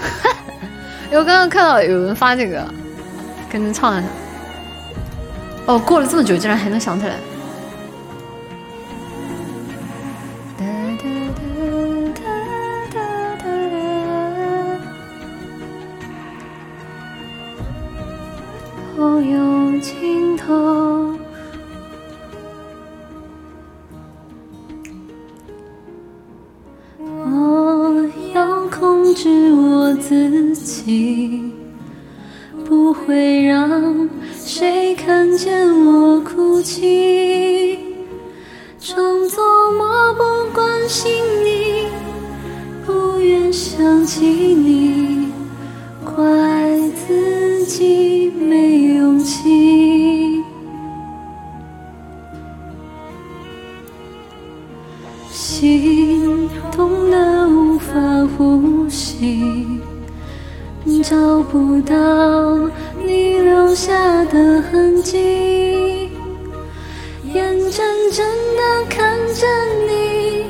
因为我刚刚看到有人发这个，跟着唱一下。哦，过了这么久，竟然还能想起来。有尽头。控制我自己，不会让谁看见我哭泣，装作漠不关心你，不愿想起你，怪自己没勇气。心痛的找不到你留下的痕迹，眼睁睁地看着你，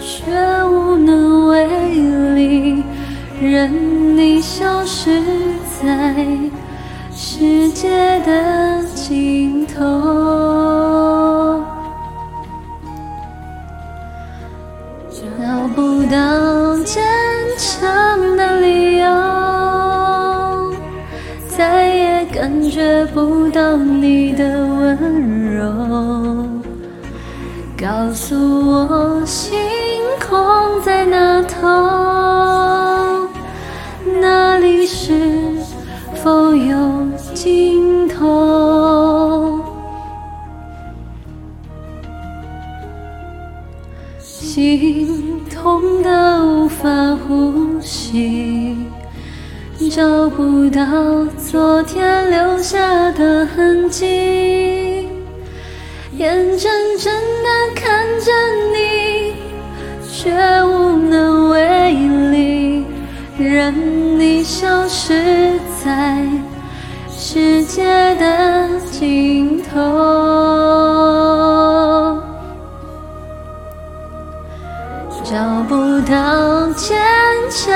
却无能为力，任你消失在世界的尽头。感觉不到你的温柔。告诉我，星空在那头，那里是否有尽头？心痛得无法呼吸，找不到昨天留下的痕迹，眼睁睁地看着你，却无能为力，任你消失在世界的尽头。找不到坚强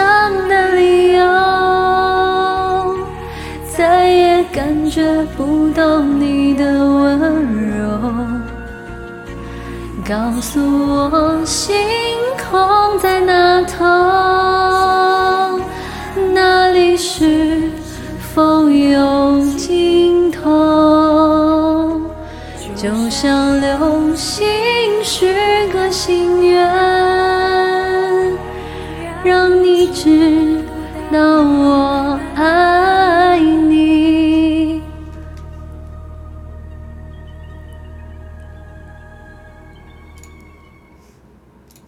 感觉不到你的温柔。告诉我，星空在那头，那里是否有尽头？就像流星许个心愿，让你知。